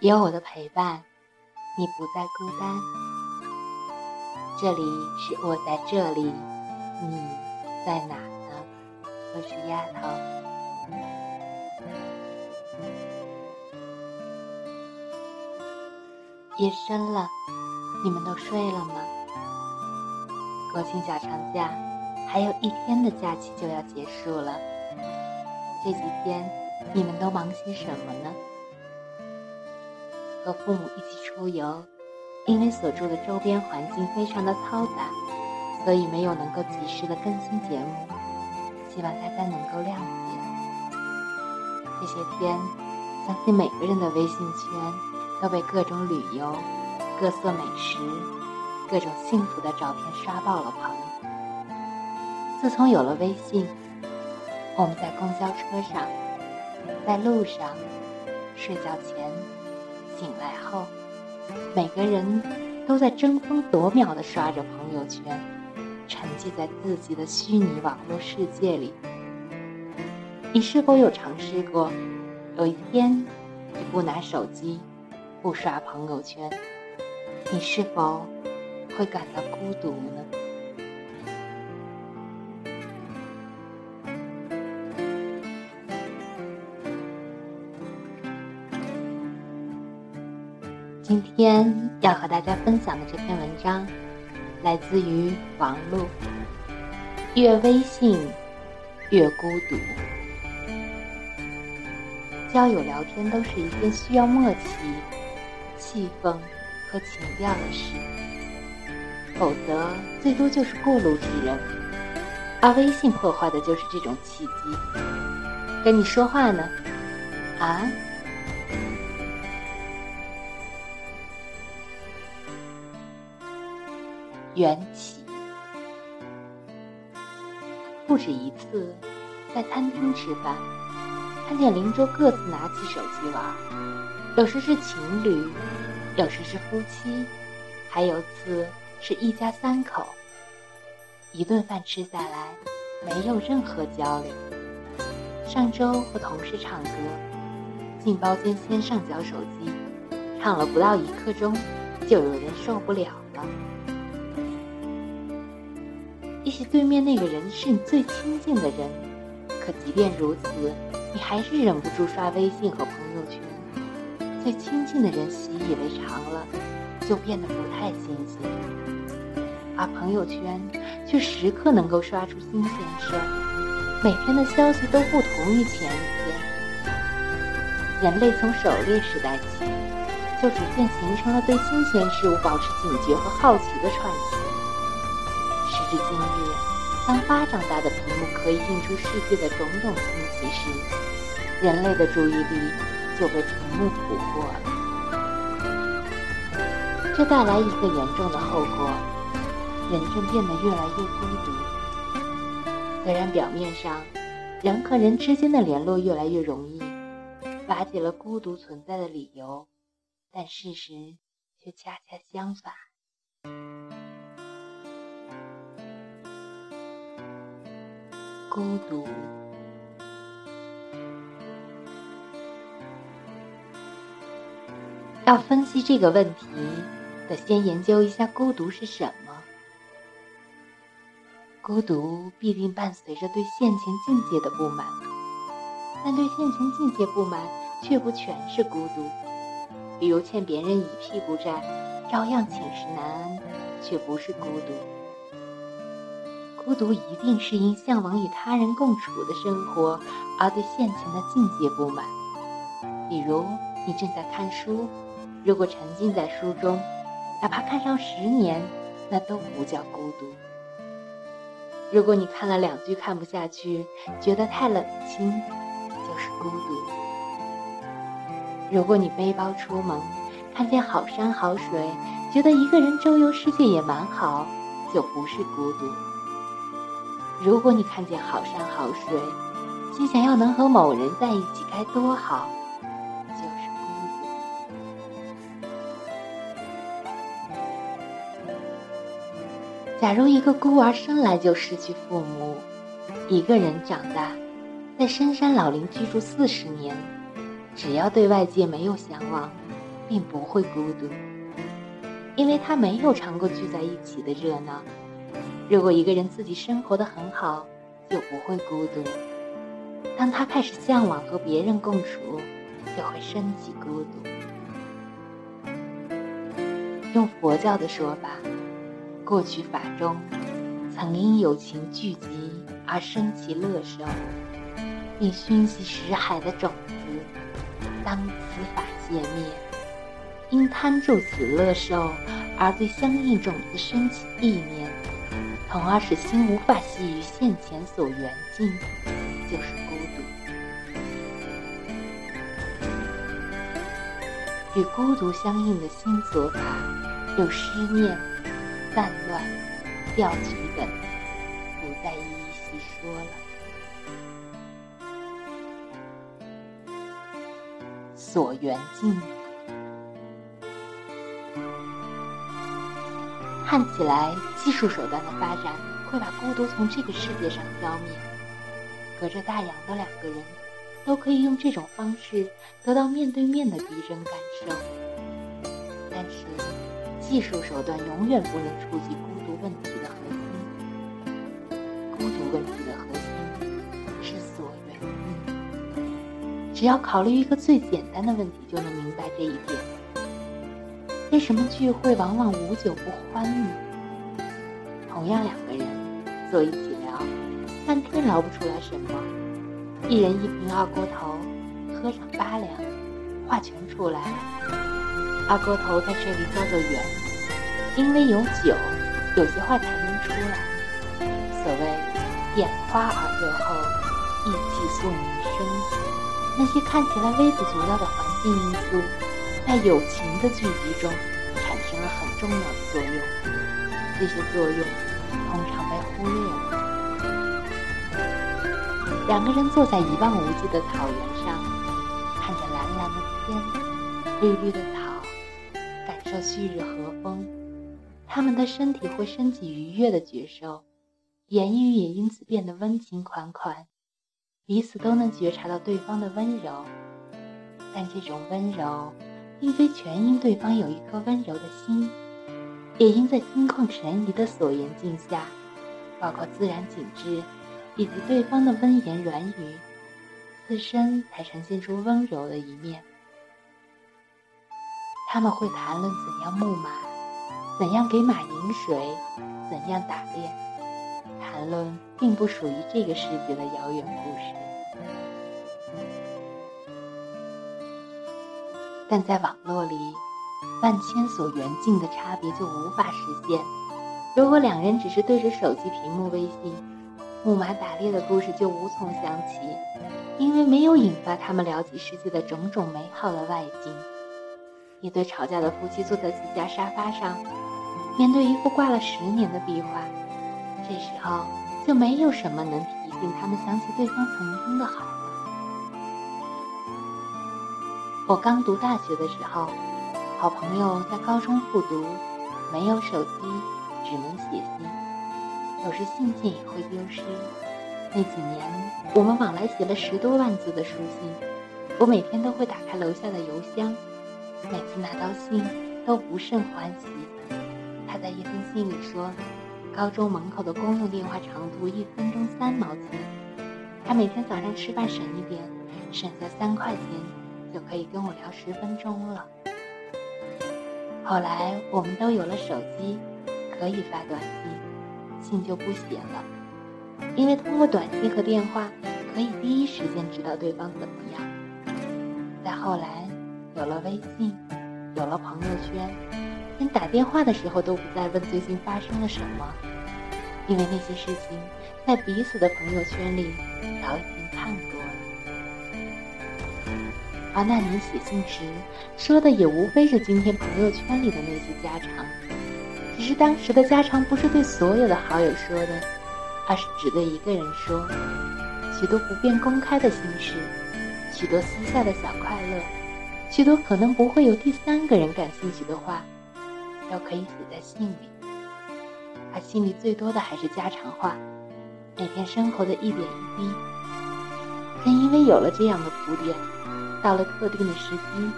有我的陪伴，你不再孤单。这里是我在这里，你在哪呢？我是丫头。夜深了，你们都睡了吗？国庆小长假还有一天的假期就要结束了，这几天你们都忙些什么呢？和父母一起出游，因为所住的周边环境非常的嘈杂，所以没有能够及时的更新节目，希望大家能够谅解。这些天，相信每个人的微信圈都被各种旅游、各色美食、各种幸福的照片刷爆了棚。自从有了微信，我们在公交车上，在路上，睡觉前。醒来后，每个人都在争分夺秒地刷着朋友圈，沉浸在自己的虚拟网络世界里。你是否有尝试过，有一天你不拿手机，不刷朋友圈，你是否会感到孤独呢？今天要和大家分享的这篇文章，来自于王璐。越微信，越孤独。交友聊天都是一件需要默契、气氛和情调的事，否则最多就是过路之人。而微信破坏的就是这种契机。跟你说话呢，啊？缘起，不止一次，在餐厅吃饭，看见邻桌各自拿起手机玩，有时是情侣，有时是夫妻，还有次是一家三口。一顿饭吃下来，没有任何交流。上周和同事唱歌，进包间先上交手机，唱了不到一刻钟，就有人受不了了。也许对面那个人是你最亲近的人，可即便如此，你还是忍不住刷微信和朋友圈。最亲近的人习以为常了，就变得不太新鲜，而朋友圈却时刻能够刷出新鲜事儿，每天的消息都不同于前一天。人类从狩猎时代起，就逐渐形成了对新鲜事物保持警觉和好奇的传奇。至今日，当巴掌大的屏幕可以映出世界的种种新奇时，人类的注意力就被屏幕捕获了。这带来一个严重的后果：人正变得越来越孤独。虽然表面上人和人之间的联络越来越容易，瓦解了孤独存在的理由，但事实却恰恰相反。孤独。要分析这个问题，得先研究一下孤独是什么。孤独必定伴随着对现前境界的不满，但对现前境界不满，却不全是孤独。比如欠别人一屁股债，照样寝食难安，却不是孤独。孤独一定是因向往与他人共处的生活而对现前的境界不满。比如，你正在看书，如果沉浸在书中，哪怕看上十年，那都不叫孤独。如果你看了两句看不下去，觉得太冷清，就是孤独。如果你背包出门，看见好山好水，觉得一个人周游世界也蛮好，就不是孤独。如果你看见好山好水，心想要能和某人在一起该多好，就是孤独。假如一个孤儿生来就失去父母，一个人长大，在深山老林居住四十年，只要对外界没有向往，并不会孤独，因为他没有尝过聚在一起的热闹。如果一个人自己生活的很好，就不会孤独；当他开始向往和别人共处，就会升起孤独。用佛教的说法，过去法中曾因友情聚集而生其乐受。并熏习识海的种子，当此法界灭，因贪著此乐受，而对相应种子升起意念，从而使心无法系于现前所缘境，就是孤独。与孤独相应的心所法，有思念、散乱、调取等，不再一一细说了。所缘境，看起来技术手段的发展会把孤独从这个世界上消灭。隔着大洋的两个人，都可以用这种方式得到面对面的逼真感受。但是，技术手段永远不能触及孤独问题的核心。孤独问题的核心是所缘。只要考虑一个最简单的问题，就能明白这一点。为什么聚会往往无酒不欢呢？同样两个人坐一起聊，半天聊不出来什么。一人一瓶二锅头，喝上八两，话全出来了。二锅头在这里叫做缘，因为有酒，有些话才能出来。所谓眼花耳热后，意气素明生。那些看起来微不足道的环境因素，在友情的聚集中产生了很重要的作用。这些作用通常被忽略了。两个人坐在一望无际的草原上，看着蓝蓝的天、绿绿的草，感受旭日和风，他们的身体会升起愉悦的觉受，言语也因此变得温情款款。彼此都能觉察到对方的温柔，但这种温柔，并非全因对方有一颗温柔的心，也因在心旷神怡的所言境下，包括自然景致，以及对方的温言软语，自身才呈现出温柔的一面。他们会谈论怎样牧马，怎样给马饮水，怎样打猎，谈论并不属于这个世界的遥远故事。但在网络里，万千所缘境的差别就无法实现。如果两人只是对着手机屏幕微信，木马打猎的故事就无从想起，因为没有引发他们了解世界的种种美好的外境。一对吵架的夫妻坐在自家沙发上，面对一幅挂了十年的壁画，这时候就没有什么能提醒他们想起对方曾经的好。我刚读大学的时候，好朋友在高中复读，没有手机，只能写信，有时信件也会丢失。那几年，我们往来写了十多万字的书信，我每天都会打开楼下的邮箱，每次拿到信都不甚欢喜。他在一封信里说，高中门口的公用电话长途一分钟三毛钱，他每天早上吃饭省一点，省下三块钱。就可以跟我聊十分钟了。后来我们都有了手机，可以发短信，信就不写了，因为通过短信和电话可以第一时间知道对方怎么样。再后来有了微信，有了朋友圈，连打电话的时候都不再问最近发生了什么，因为那些事情在彼此的朋友圈里早已经看过。而那年写信时说的也无非是今天朋友圈里的那些家常，只是当时的家常不是对所有的好友说的，而是只对一个人说。许多不便公开的心事，许多私下的小快乐，许多可能不会有第三个人感兴趣的话，都可以写在信里。他心里最多的还是家常话，每天生活的一点一滴。正因为有了这样的铺垫，到了特定的时机，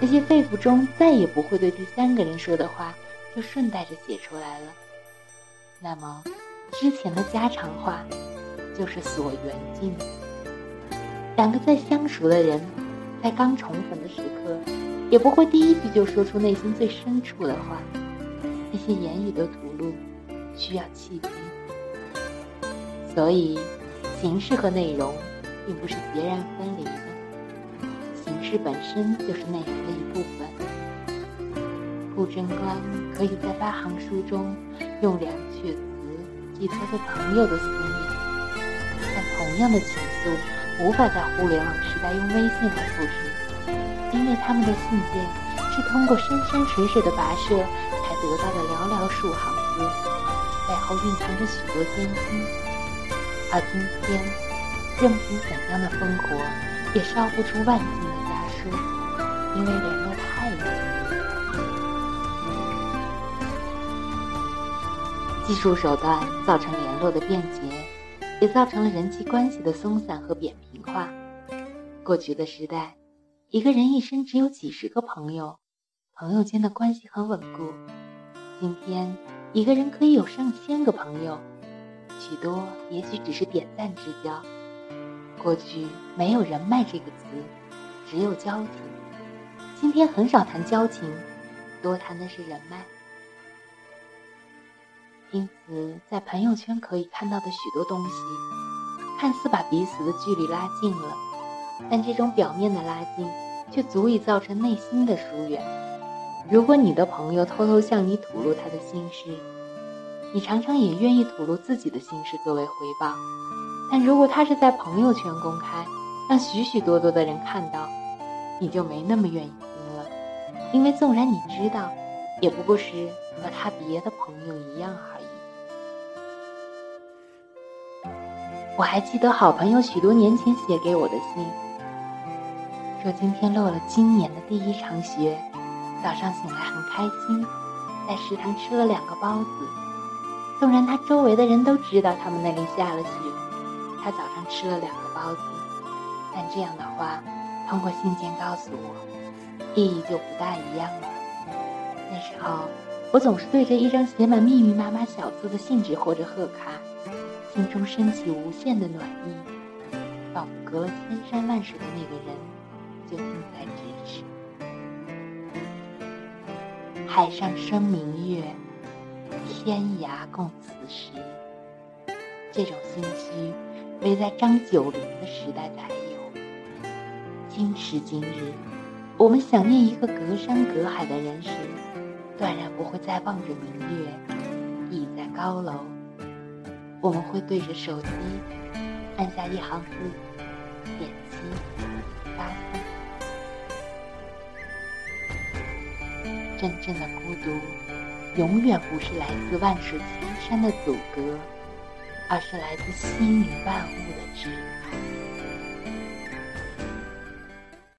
那些肺腑中再也不会对第三个人说的话，就顺带着写出来了。那么，之前的家常话，就是所缘境。两个再相熟的人，在刚重逢的时刻，也不会第一句就说出内心最深处的话。那些言语的吐露，需要契机。所以，形式和内容并不是截然分离的，形式本身就是内容的一部分。顾贞观可以在八行书中用两阙词寄托对朋友的思念，但同样的情愫无法在互联网时代用微信来复制，因为他们的信件是通过山山水水的跋涉才得到的寥寥数行字，背后蕴藏着许多艰辛。而今天，任凭怎样的烽火，也烧不出万金的，因为联络太容易。技术手段造成联络的便捷，也造成了人际关系的松散和扁平化。过去的时代，一个人一生只有几十个朋友，朋友间的关系很稳固。今天，一个人可以有上千个朋友。许多也许只是点赞之交。过去没有人脉这个词，只有交情。今天很少谈交情，多谈的是人脉。因此，在朋友圈可以看到的许多东西，看似把彼此的距离拉近了，但这种表面的拉近，却足以造成内心的疏远。如果你的朋友偷偷向你吐露他的心事，你常常也愿意吐露自己的心事作为回报，但如果他是在朋友圈公开，让许许多多的人看到，你就没那么愿意，因为纵然你知道，也不过是和他别的朋友一样而已。我还记得好朋友许多年前写给我的信，说今天落了今年的第一场雪，早上醒来很开心，在食堂吃了两个包子。纵然他周围的人都知道他们那里下了雪，他早上吃了两个包子，但这样的话，通过信件告诉我，意义就不大一样了。那时候，我总是对着一张写满密密麻麻小字的信纸或者贺卡，心中升起无限的暖意，仿佛隔了千山万水的那个人就近在咫尺。海上生明月。天涯共此时，这种心虚，唯在张九龄的时代才有。今时今日，我们想念一个隔山隔海的人时，断然不会再望着明月，倚在高楼。我们会对着手机，按下一行字，点击发送。真正的孤独。永远不是来自万水千山的阻隔，而是来自心与万物的支配。